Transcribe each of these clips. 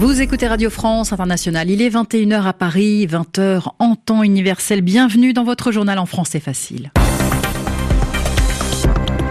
Vous écoutez Radio France Internationale. Il est 21h à Paris, 20h en temps universel. Bienvenue dans votre journal en français facile.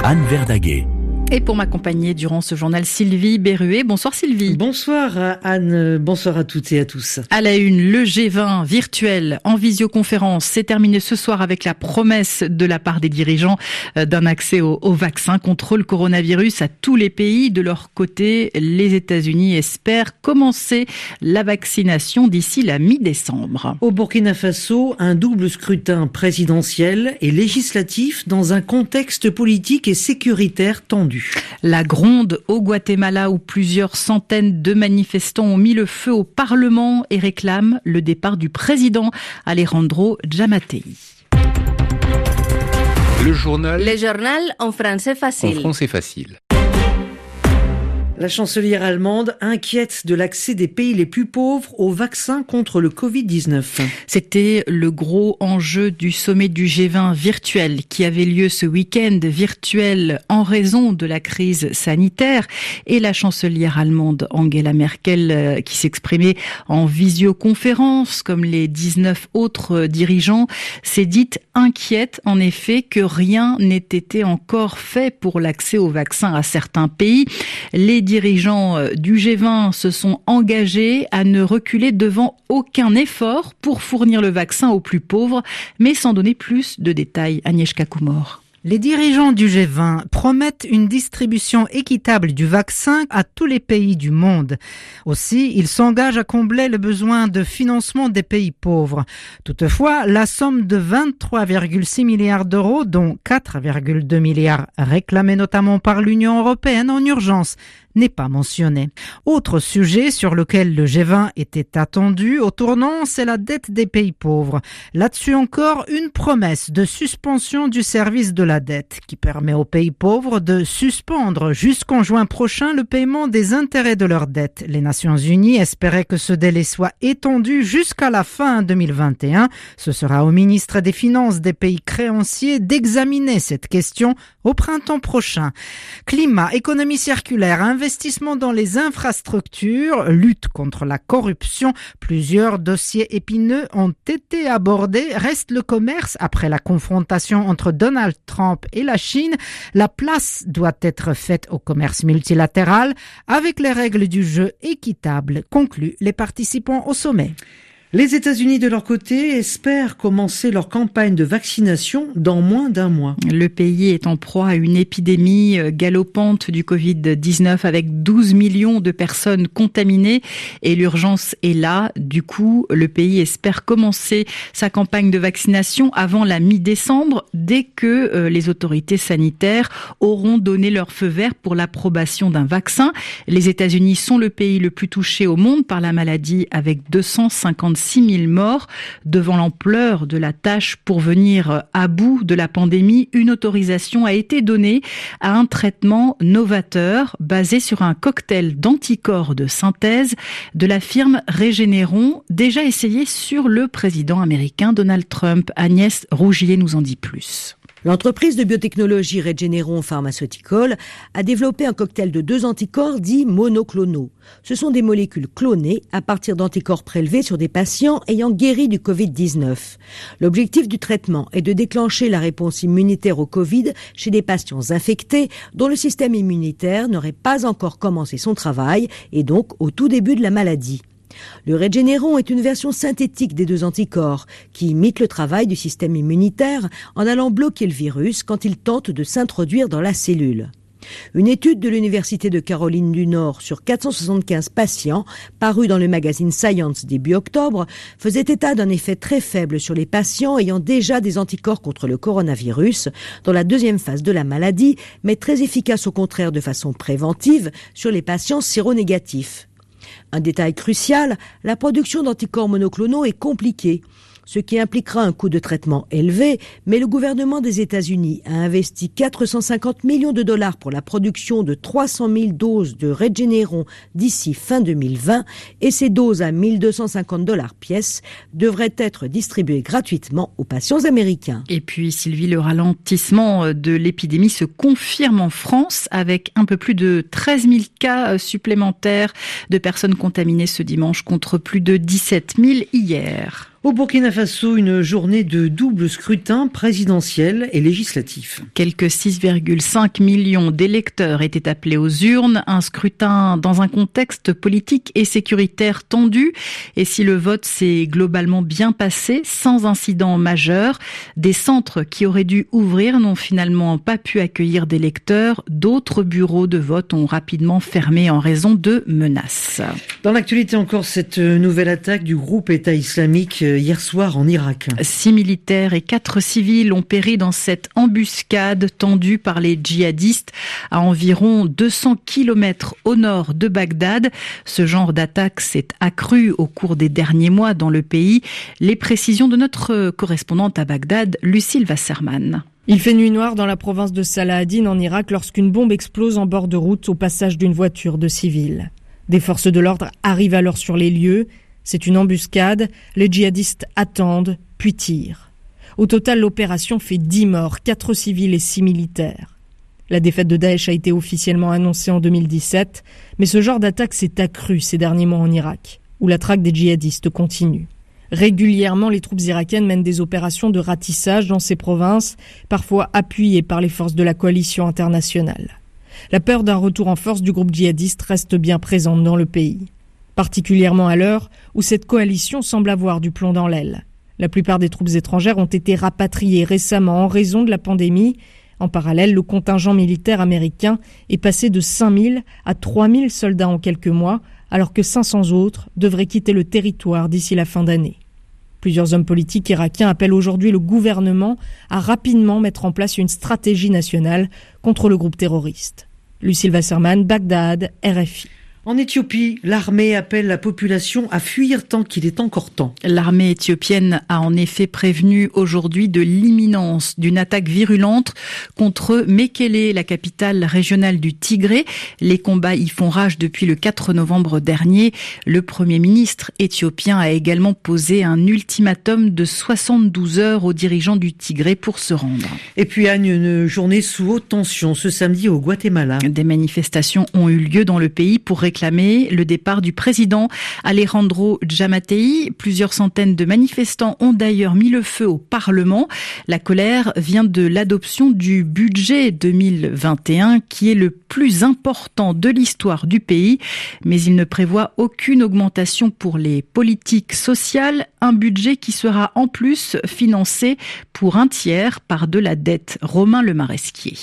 Anne Verdaguet. Et pour m'accompagner durant ce journal, Sylvie Berruet. Bonsoir Sylvie. Bonsoir Anne, bonsoir à toutes et à tous. À la une, le G20 virtuel en visioconférence s'est terminé ce soir avec la promesse de la part des dirigeants euh, d'un accès au, vaccin contre le coronavirus à tous les pays. De leur côté, les États-Unis espèrent commencer la vaccination d'ici la mi-décembre. Au Burkina Faso, un double scrutin présidentiel et législatif dans un contexte politique et sécuritaire tendu. La gronde au Guatemala où plusieurs centaines de manifestants ont mis le feu au Parlement et réclament le départ du président Alejandro Giammattei. Le journal. Le journal en français facile. En français facile. La chancelière allemande inquiète de l'accès des pays les plus pauvres au vaccin contre le Covid-19. C'était le gros enjeu du sommet du G20 virtuel qui avait lieu ce week-end virtuel en raison de la crise sanitaire et la chancelière allemande Angela Merkel euh, qui s'exprimait en visioconférence comme les 19 autres dirigeants s'est dite inquiète en effet que rien n'ait été encore fait pour l'accès au vaccin à certains pays. Les dirigeants euh, du G20 se sont engagés à ne reculer devant aucun effort pour fournir le vaccin aux plus pauvres, mais sans donner plus de détails. Agnieszka Kumor. Les dirigeants du G20 promettent une distribution équitable du vaccin à tous les pays du monde. Aussi, ils s'engagent à combler le besoin de financement des pays pauvres. Toutefois, la somme de 23,6 milliards d'euros, dont 4,2 milliards réclamés notamment par l'Union européenne en urgence, n'est pas mentionné. Autre sujet sur lequel le G20 était attendu au tournant, c'est la dette des pays pauvres. Là-dessus encore, une promesse de suspension du service de la dette qui permet aux pays pauvres de suspendre jusqu'en juin prochain le paiement des intérêts de leur dette. Les Nations Unies espéraient que ce délai soit étendu jusqu'à la fin 2021. Ce sera au ministre des Finances des pays créanciers d'examiner cette question au printemps prochain. Climat, économie circulaire, investissement dans les infrastructures, lutte contre la corruption, plusieurs dossiers épineux ont été abordés. Reste le commerce après la confrontation entre Donald Trump et la Chine. La place doit être faite au commerce multilatéral avec les règles du jeu équitables, concluent les participants au sommet. Les États-Unis, de leur côté, espèrent commencer leur campagne de vaccination dans moins d'un mois. Le pays est en proie à une épidémie euh, galopante du Covid-19 avec 12 millions de personnes contaminées et l'urgence est là. Du coup, le pays espère commencer sa campagne de vaccination avant la mi-décembre dès que euh, les autorités sanitaires auront donné leur feu vert pour l'approbation d'un vaccin. Les États-Unis sont le pays le plus touché au monde par la maladie avec 250 6 000 morts. Devant l'ampleur de la tâche pour venir à bout de la pandémie, une autorisation a été donnée à un traitement novateur basé sur un cocktail d'anticorps de synthèse de la firme Régénéron, déjà essayé sur le président américain Donald Trump. Agnès Rougier nous en dit plus. L'entreprise de biotechnologie Regeneron Pharmaceutical a développé un cocktail de deux anticorps dits monoclonaux. Ce sont des molécules clonées à partir d'anticorps prélevés sur des patients ayant guéri du Covid-19. L'objectif du traitement est de déclencher la réponse immunitaire au Covid chez des patients infectés dont le système immunitaire n'aurait pas encore commencé son travail et donc au tout début de la maladie. Le Regeneron est une version synthétique des deux anticorps qui imite le travail du système immunitaire en allant bloquer le virus quand il tente de s'introduire dans la cellule. Une étude de l'Université de Caroline du Nord sur 475 patients, parue dans le magazine Science début octobre, faisait état d'un effet très faible sur les patients ayant déjà des anticorps contre le coronavirus dans la deuxième phase de la maladie, mais très efficace au contraire de façon préventive sur les patients séronégatifs. Un détail crucial, la production d'anticorps monoclonaux est compliquée. Ce qui impliquera un coût de traitement élevé, mais le gouvernement des États-Unis a investi 450 millions de dollars pour la production de 300 000 doses de Regeneron d'ici fin 2020 et ces doses à 1250 dollars pièce devraient être distribuées gratuitement aux patients américains. Et puis Sylvie, le ralentissement de l'épidémie se confirme en France avec un peu plus de 13 000 cas supplémentaires de personnes contaminées ce dimanche contre plus de 17 000 hier. Au Burkina Faso, une journée de double scrutin présidentiel et législatif. Quelques 6,5 millions d'électeurs étaient appelés aux urnes, un scrutin dans un contexte politique et sécuritaire tendu. Et si le vote s'est globalement bien passé, sans incident majeur, des centres qui auraient dû ouvrir n'ont finalement pas pu accueillir d'électeurs. D'autres bureaux de vote ont rapidement fermé en raison de menaces. Dans l'actualité encore, cette nouvelle attaque du groupe État islamique hier soir en Irak. Six militaires et quatre civils ont péri dans cette embuscade tendue par les djihadistes à environ 200 kilomètres au nord de Bagdad. Ce genre d'attaque s'est accru au cours des derniers mois dans le pays. Les précisions de notre correspondante à Bagdad, Lucille Wasserman. Il fait nuit noire dans la province de Salahaddin en Irak lorsqu'une bombe explose en bord de route au passage d'une voiture de civils. Des forces de l'ordre arrivent alors sur les lieux c'est une embuscade, les djihadistes attendent, puis tirent. Au total, l'opération fait 10 morts, 4 civils et 6 militaires. La défaite de Daesh a été officiellement annoncée en 2017, mais ce genre d'attaque s'est accru ces derniers mois en Irak, où la traque des djihadistes continue. Régulièrement, les troupes irakiennes mènent des opérations de ratissage dans ces provinces, parfois appuyées par les forces de la coalition internationale. La peur d'un retour en force du groupe djihadiste reste bien présente dans le pays particulièrement à l'heure où cette coalition semble avoir du plomb dans l'aile. La plupart des troupes étrangères ont été rapatriées récemment en raison de la pandémie. En parallèle, le contingent militaire américain est passé de 5000 à 3000 soldats en quelques mois, alors que 500 autres devraient quitter le territoire d'ici la fin d'année. Plusieurs hommes politiques irakiens appellent aujourd'hui le gouvernement à rapidement mettre en place une stratégie nationale contre le groupe terroriste. Lucille Wasserman, Bagdad, RFI. En Éthiopie, l'armée appelle la population à fuir tant qu'il est encore temps. L'armée éthiopienne a en effet prévenu aujourd'hui de l'imminence d'une attaque virulente contre Mekele, la capitale régionale du Tigré. Les combats y font rage depuis le 4 novembre dernier. Le premier ministre éthiopien a également posé un ultimatum de 72 heures aux dirigeants du Tigré pour se rendre. Et puis Anne, une journée sous haute tension ce samedi au Guatemala. Des manifestations ont eu lieu dans le pays pour réclamer le départ du président Alejandro Jamatei. Plusieurs centaines de manifestants ont d'ailleurs mis le feu au Parlement. La colère vient de l'adoption du budget 2021 qui est le plus important de l'histoire du pays, mais il ne prévoit aucune augmentation pour les politiques sociales, un budget qui sera en plus financé pour un tiers par de la dette. Romain Le Maresquier.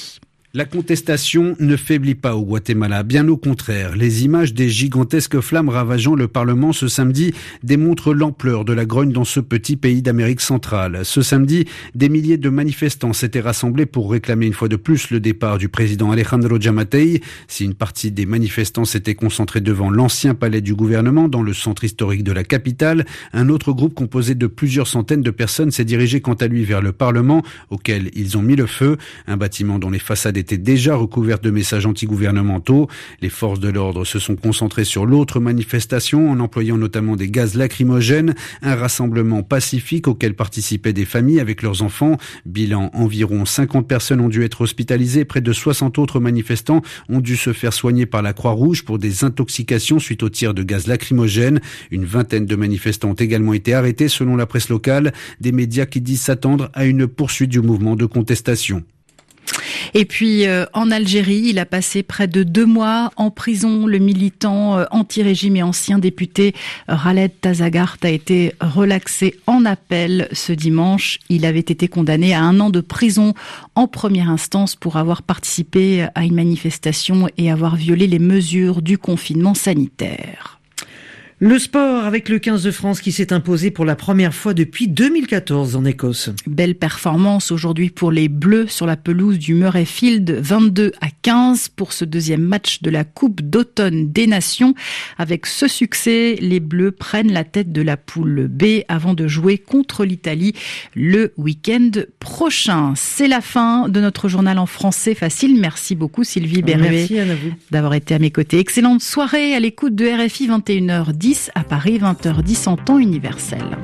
La contestation ne faiblit pas au Guatemala, bien au contraire. Les images des gigantesques flammes ravageant le Parlement ce samedi démontrent l'ampleur de la grogne dans ce petit pays d'Amérique centrale. Ce samedi, des milliers de manifestants s'étaient rassemblés pour réclamer une fois de plus le départ du président Alejandro Yamatei. Si une partie des manifestants s'était concentrée devant l'ancien palais du gouvernement dans le centre historique de la capitale, un autre groupe composé de plusieurs centaines de personnes s'est dirigé quant à lui vers le Parlement, auquel ils ont mis le feu, un bâtiment dont les façades était déjà recouverte de messages antigouvernementaux. Les forces de l'ordre se sont concentrées sur l'autre manifestation en employant notamment des gaz lacrymogènes, un rassemblement pacifique auquel participaient des familles avec leurs enfants. Bilan, environ 50 personnes ont dû être hospitalisées, près de 60 autres manifestants ont dû se faire soigner par la Croix-Rouge pour des intoxications suite aux tirs de gaz lacrymogène. Une vingtaine de manifestants ont également été arrêtés selon la presse locale, des médias qui disent s'attendre à une poursuite du mouvement de contestation. Et puis euh, en Algérie, il a passé près de deux mois en prison. Le militant euh, anti-régime et ancien député Khaled Tazagart a été relaxé en appel ce dimanche. Il avait été condamné à un an de prison en première instance pour avoir participé à une manifestation et avoir violé les mesures du confinement sanitaire. Le sport avec le 15 de France qui s'est imposé pour la première fois depuis 2014 en Écosse. Belle performance aujourd'hui pour les Bleus sur la pelouse du Murrayfield, 22 à 15 pour ce deuxième match de la Coupe d'automne des Nations. Avec ce succès, les Bleus prennent la tête de la poule B avant de jouer contre l'Italie le week-end prochain. C'est la fin de notre journal en français facile. Merci beaucoup Sylvie Berruet d'avoir été à mes côtés. Excellente soirée à l'écoute de RFI 21h10 à Paris, 20h10 en temps universel.